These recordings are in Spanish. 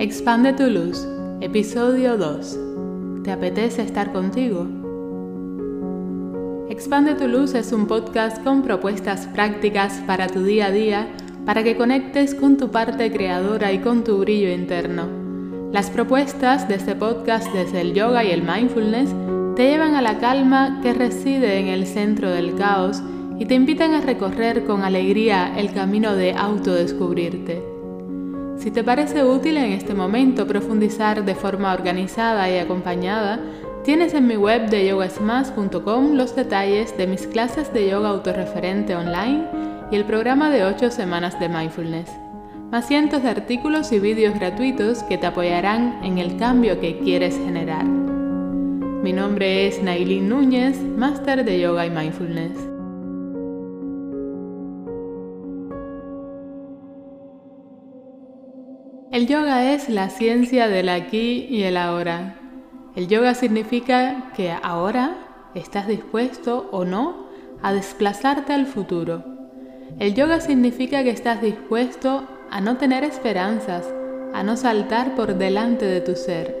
Expande tu luz, episodio 2. ¿Te apetece estar contigo? Expande tu luz es un podcast con propuestas prácticas para tu día a día para que conectes con tu parte creadora y con tu brillo interno. Las propuestas de este podcast desde el yoga y el mindfulness te llevan a la calma que reside en el centro del caos y te invitan a recorrer con alegría el camino de autodescubrirte. Si te parece útil en este momento profundizar de forma organizada y acompañada, tienes en mi web de yogasmas.com los detalles de mis clases de yoga autorreferente online y el programa de 8 semanas de mindfulness, más cientos de artículos y vídeos gratuitos que te apoyarán en el cambio que quieres generar. Mi nombre es Nailin Núñez, máster de yoga y mindfulness. El yoga es la ciencia del aquí y el ahora. El yoga significa que ahora estás dispuesto o no a desplazarte al futuro. El yoga significa que estás dispuesto a no tener esperanzas, a no saltar por delante de tu ser.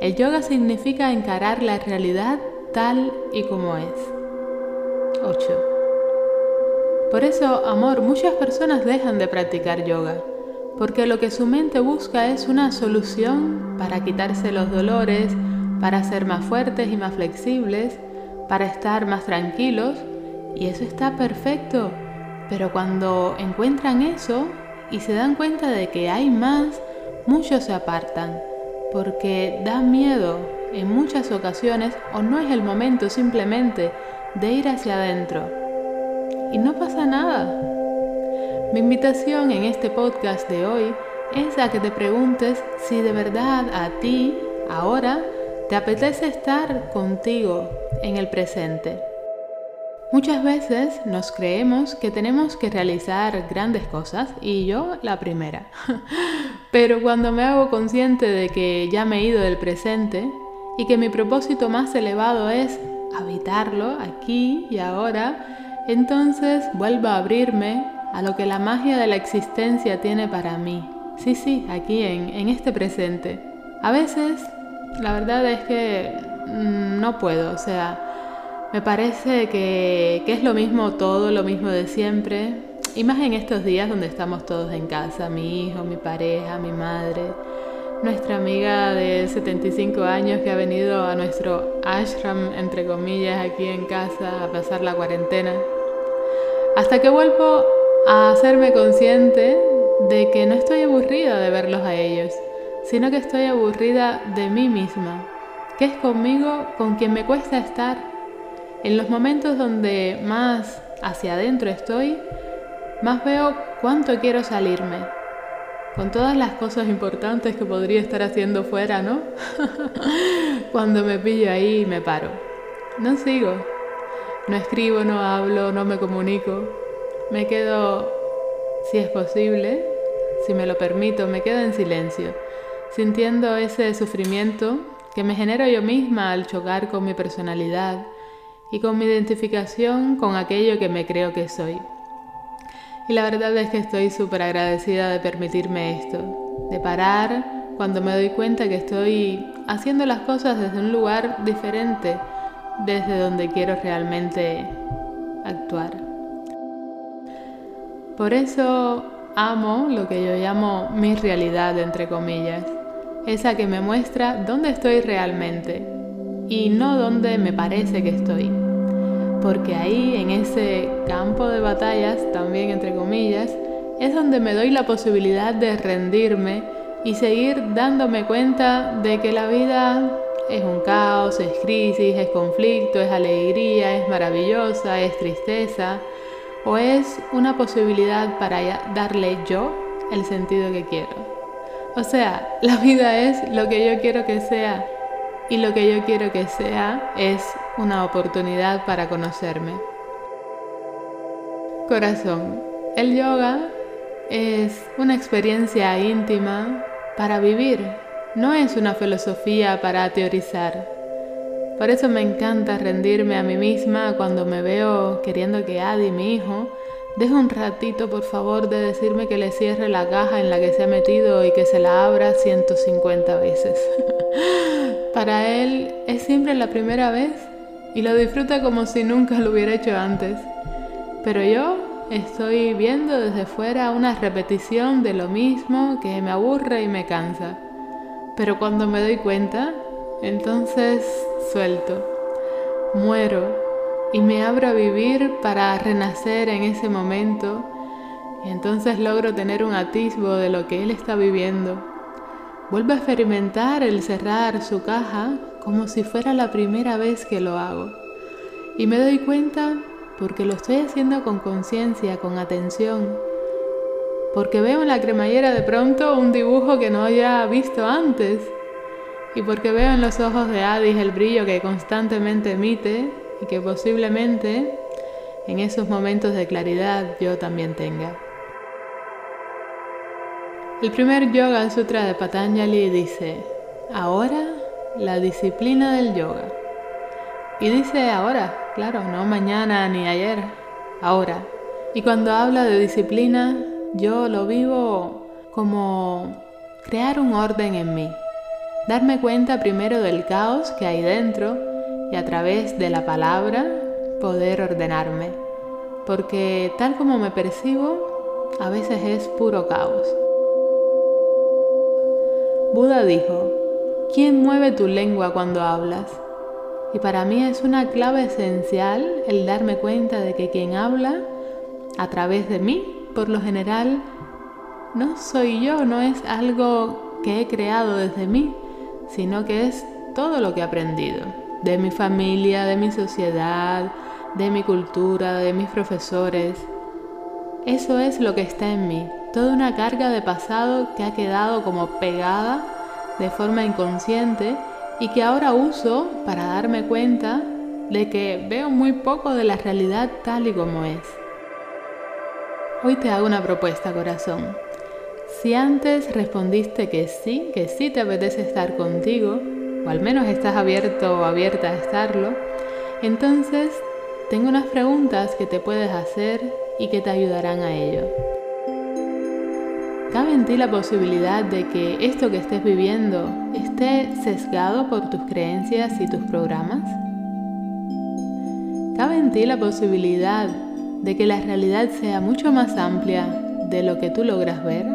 El yoga significa encarar la realidad tal y como es. 8. Por eso, amor, muchas personas dejan de practicar yoga porque lo que su mente busca es una solución para quitarse los dolores, para ser más fuertes y más flexibles, para estar más tranquilos, y eso está perfecto. Pero cuando encuentran eso y se dan cuenta de que hay más, muchos se apartan, porque da miedo en muchas ocasiones o no es el momento simplemente de ir hacia adentro. Y no pasa nada, mi invitación en este podcast de hoy es a que te preguntes si de verdad a ti, ahora, te apetece estar contigo en el presente. Muchas veces nos creemos que tenemos que realizar grandes cosas y yo la primera. Pero cuando me hago consciente de que ya me he ido del presente y que mi propósito más elevado es habitarlo aquí y ahora, entonces vuelvo a abrirme a lo que la magia de la existencia tiene para mí. Sí, sí, aquí en, este presente. A veces, la verdad es que mm, no puedo, o sea, me parece que, que es lo mismo todo, lo mismo de siempre. Y más en estos días donde estamos todos en casa, mi hijo, mi pareja, mi madre, nuestra amiga de 75 años que ha venido a nuestro ashram, entre comillas, aquí en casa a pasar la cuarentena. Hasta que vuelvo a hacerme consciente de que no estoy aburrida de verlos a ellos, sino que estoy aburrida de mí misma, que es conmigo con quien me cuesta estar. En los momentos donde más hacia adentro estoy, más veo cuánto quiero salirme, con todas las cosas importantes que podría estar haciendo fuera, ¿no? Cuando me pillo ahí me paro. No sigo. No escribo, no hablo, no me comunico. Me quedo, si es posible, si me lo permito, me quedo en silencio, sintiendo ese sufrimiento que me genero yo misma al chocar con mi personalidad y con mi identificación con aquello que me creo que soy. Y la verdad es que estoy súper agradecida de permitirme esto, de parar cuando me doy cuenta que estoy haciendo las cosas desde un lugar diferente, desde donde quiero realmente actuar. Por eso amo lo que yo llamo mi realidad, entre comillas, esa que me muestra dónde estoy realmente y no dónde me parece que estoy. Porque ahí, en ese campo de batallas, también entre comillas, es donde me doy la posibilidad de rendirme y seguir dándome cuenta de que la vida es un caos, es crisis, es conflicto, es alegría, es maravillosa, es tristeza, o es una posibilidad para darle yo el sentido que quiero. O sea, la vida es lo que yo quiero que sea y lo que yo quiero que sea es una oportunidad para conocerme. Corazón, el yoga es una experiencia íntima para vivir, no es una filosofía para teorizar. Por eso me encanta rendirme a mí misma cuando me veo queriendo que Adi, mi hijo, Deja un ratito, por favor, de decirme que le cierre la caja en la que se ha metido y que se la abra 150 veces. Para él es siempre la primera vez y lo disfruta como si nunca lo hubiera hecho antes. Pero yo estoy viendo desde fuera una repetición de lo mismo que me aburre y me cansa. Pero cuando me doy cuenta, entonces suelto, muero y me abro a vivir para renacer en ese momento y entonces logro tener un atisbo de lo que él está viviendo. Vuelvo a experimentar el cerrar su caja como si fuera la primera vez que lo hago. Y me doy cuenta porque lo estoy haciendo con conciencia, con atención. Porque veo en la cremallera de pronto un dibujo que no había visto antes. Y porque veo en los ojos de Adis el brillo que constantemente emite y que posiblemente en esos momentos de claridad yo también tenga. El primer Yoga Sutra de Patanjali dice, ahora la disciplina del yoga. Y dice ahora, claro, no mañana ni ayer, ahora. Y cuando habla de disciplina, yo lo vivo como crear un orden en mí. Darme cuenta primero del caos que hay dentro y a través de la palabra poder ordenarme, porque tal como me percibo, a veces es puro caos. Buda dijo, ¿quién mueve tu lengua cuando hablas? Y para mí es una clave esencial el darme cuenta de que quien habla a través de mí, por lo general, no soy yo, no es algo que he creado desde mí, sino que es todo lo que he aprendido de mi familia, de mi sociedad, de mi cultura, de mis profesores. Eso es lo que está en mí, toda una carga de pasado que ha quedado como pegada de forma inconsciente y que ahora uso para darme cuenta de que veo muy poco de la realidad tal y como es. Hoy te hago una propuesta, corazón. Si antes respondiste que sí, que sí te apetece estar contigo, o al menos estás abierto o abierta a estarlo, entonces tengo unas preguntas que te puedes hacer y que te ayudarán a ello. ¿Cabe en ti la posibilidad de que esto que estés viviendo esté sesgado por tus creencias y tus programas? ¿Cabe en ti la posibilidad de que la realidad sea mucho más amplia de lo que tú logras ver?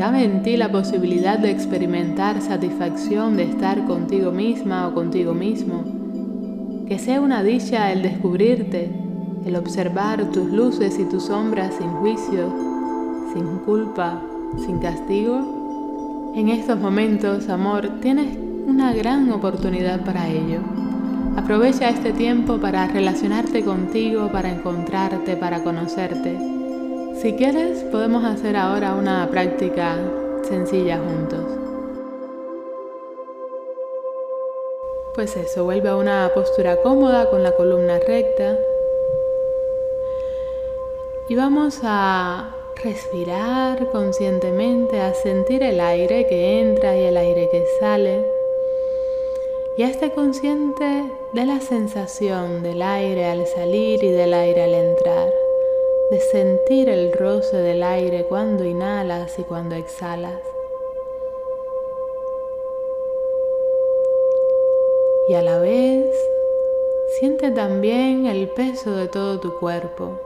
¿Cabe en ti la posibilidad de experimentar satisfacción de estar contigo misma o contigo mismo? Que sea una dicha el descubrirte, el observar tus luces y tus sombras sin juicio, sin culpa, sin castigo. En estos momentos, amor, tienes una gran oportunidad para ello. Aprovecha este tiempo para relacionarte contigo, para encontrarte, para conocerte. Si quieres, podemos hacer ahora una práctica sencilla juntos. Pues eso, vuelve a una postura cómoda con la columna recta. Y vamos a respirar conscientemente, a sentir el aire que entra y el aire que sale. Y a estar consciente de la sensación del aire al salir y del aire al entrar de sentir el roce del aire cuando inhalas y cuando exhalas. Y a la vez siente también el peso de todo tu cuerpo.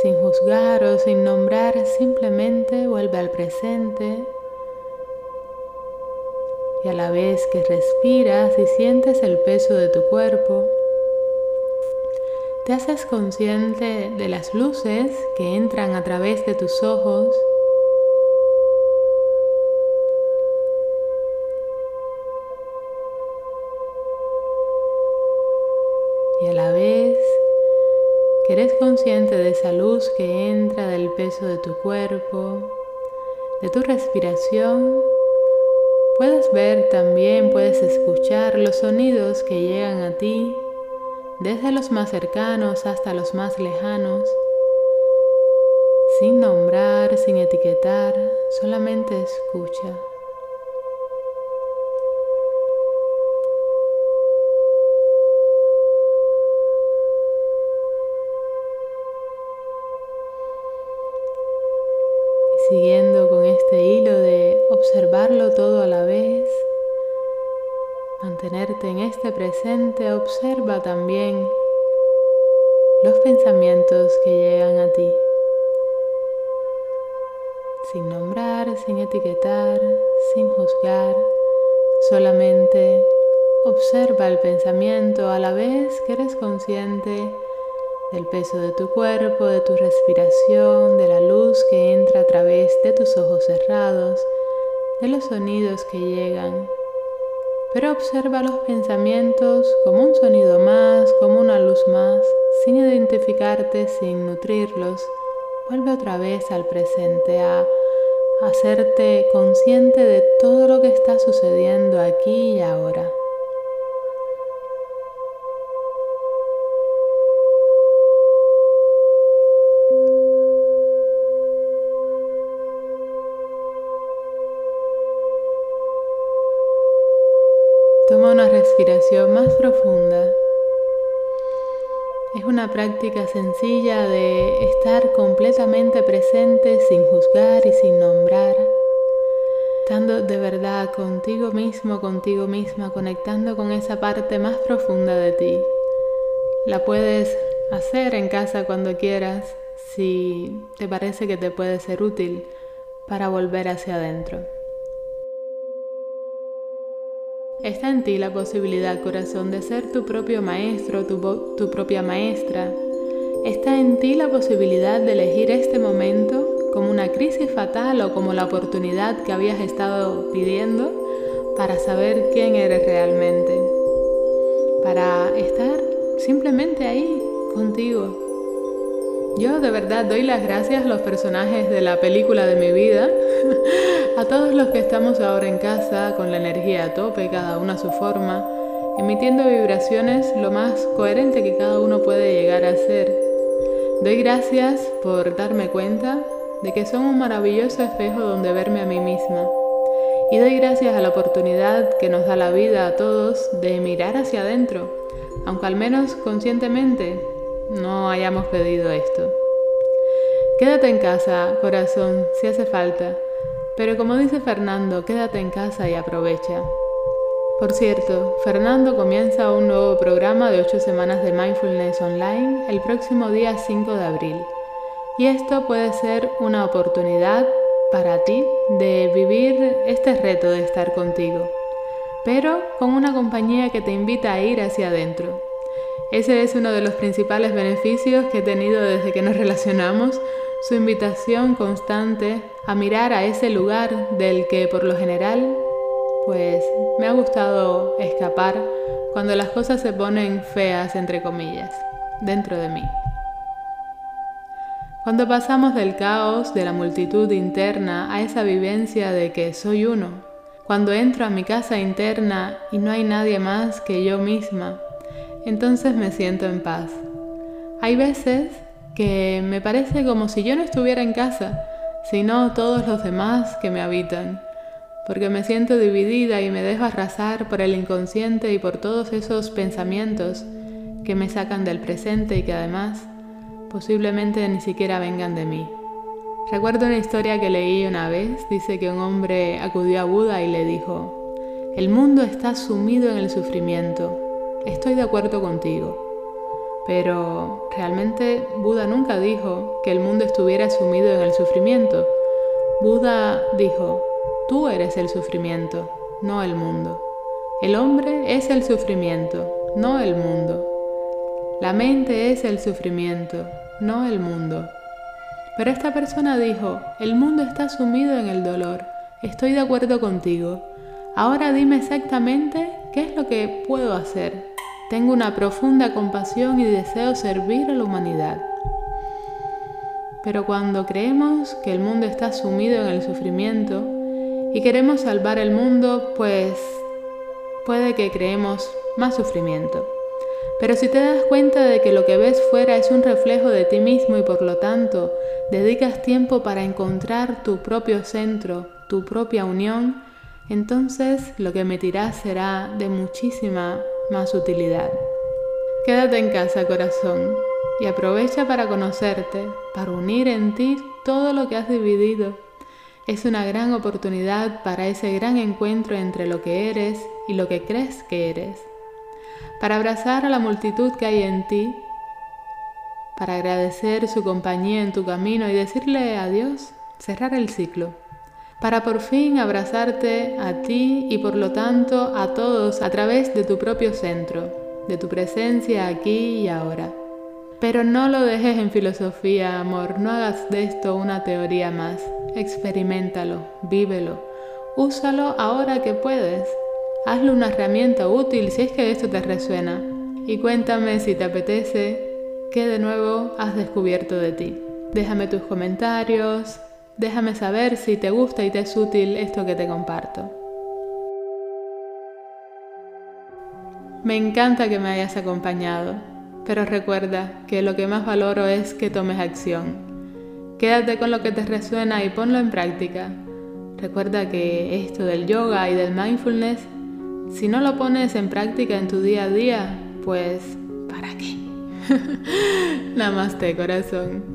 Sin juzgar o sin nombrar, simplemente vuelve al presente y a la vez que respiras y sientes el peso de tu cuerpo, te haces consciente de las luces que entran a través de tus ojos y a la vez que eres consciente de esa luz que entra del peso de tu cuerpo, de tu respiración, puedes ver también, puedes escuchar los sonidos que llegan a ti desde los más cercanos hasta los más lejanos, sin nombrar, sin etiquetar, solamente escucha. Siguiendo con este hilo de observarlo todo a la vez, mantenerte en este presente, observa también los pensamientos que llegan a ti. Sin nombrar, sin etiquetar, sin juzgar, solamente observa el pensamiento a la vez que eres consciente del peso de tu cuerpo, de tu respiración, de la luz que entra a través de tus ojos cerrados, de los sonidos que llegan. Pero observa los pensamientos como un sonido más, como una luz más, sin identificarte, sin nutrirlos. Vuelve otra vez al presente, a hacerte consciente de todo lo que está sucediendo aquí y ahora. Respiración más profunda. Es una práctica sencilla de estar completamente presente sin juzgar y sin nombrar, estando de verdad contigo mismo, contigo misma, conectando con esa parte más profunda de ti. La puedes hacer en casa cuando quieras si te parece que te puede ser útil para volver hacia adentro. Está en ti la posibilidad, corazón, de ser tu propio maestro, tu, tu propia maestra. Está en ti la posibilidad de elegir este momento como una crisis fatal o como la oportunidad que habías estado pidiendo para saber quién eres realmente. Para estar simplemente ahí contigo. Yo de verdad doy las gracias a los personajes de la película de mi vida A todos los que estamos ahora en casa con la energía a tope, cada uno a su forma, emitiendo vibraciones lo más coherente que cada uno puede llegar a ser. Doy gracias por darme cuenta de que son un maravilloso espejo donde verme a mí misma. Y doy gracias a la oportunidad que nos da la vida a todos de mirar hacia adentro, aunque al menos conscientemente no hayamos pedido esto. Quédate en casa, corazón, si hace falta. Pero como dice Fernando, quédate en casa y aprovecha. Por cierto, Fernando comienza un nuevo programa de 8 semanas de mindfulness online el próximo día 5 de abril. Y esto puede ser una oportunidad para ti de vivir este reto de estar contigo, pero con una compañía que te invita a ir hacia adentro. Ese es uno de los principales beneficios que he tenido desde que nos relacionamos su invitación constante a mirar a ese lugar del que por lo general pues me ha gustado escapar cuando las cosas se ponen feas entre comillas dentro de mí. Cuando pasamos del caos de la multitud interna a esa vivencia de que soy uno, cuando entro a mi casa interna y no hay nadie más que yo misma, entonces me siento en paz. Hay veces que me parece como si yo no estuviera en casa, sino todos los demás que me habitan, porque me siento dividida y me dejo arrasar por el inconsciente y por todos esos pensamientos que me sacan del presente y que además posiblemente ni siquiera vengan de mí. Recuerdo una historia que leí una vez, dice que un hombre acudió a Buda y le dijo, el mundo está sumido en el sufrimiento, estoy de acuerdo contigo. Pero realmente Buda nunca dijo que el mundo estuviera sumido en el sufrimiento. Buda dijo, tú eres el sufrimiento, no el mundo. El hombre es el sufrimiento, no el mundo. La mente es el sufrimiento, no el mundo. Pero esta persona dijo, el mundo está sumido en el dolor, estoy de acuerdo contigo. Ahora dime exactamente qué es lo que puedo hacer. Tengo una profunda compasión y deseo servir a la humanidad. Pero cuando creemos que el mundo está sumido en el sufrimiento y queremos salvar el mundo, pues puede que creemos más sufrimiento. Pero si te das cuenta de que lo que ves fuera es un reflejo de ti mismo y por lo tanto dedicas tiempo para encontrar tu propio centro, tu propia unión, entonces lo que emitirás será de muchísima más utilidad. Quédate en casa, corazón, y aprovecha para conocerte, para unir en ti todo lo que has dividido Es una gran oportunidad para ese gran encuentro entre lo que eres y lo que crees que eres. Para abrazar a la multitud que hay en ti, para agradecer su compañía en tu camino y decirle adiós, cerrar el ciclo para por fin abrazarte a ti y por lo tanto a todos a través de tu propio centro, de tu presencia aquí y ahora. Pero no lo dejes en filosofía, amor, no hagas de esto una teoría más. Experimentalo, vívelo, úsalo ahora que puedes. Hazlo una herramienta útil si es que esto te resuena. Y cuéntame si te apetece qué de nuevo has descubierto de ti. Déjame tus comentarios, Déjame saber si te gusta y te es útil esto que te comparto. Me encanta que me hayas acompañado, pero recuerda que lo que más valoro es que tomes acción. Quédate con lo que te resuena y ponlo en práctica. Recuerda que esto del yoga y del mindfulness, si no lo pones en práctica en tu día a día, pues ¿para qué? Namaste, corazón.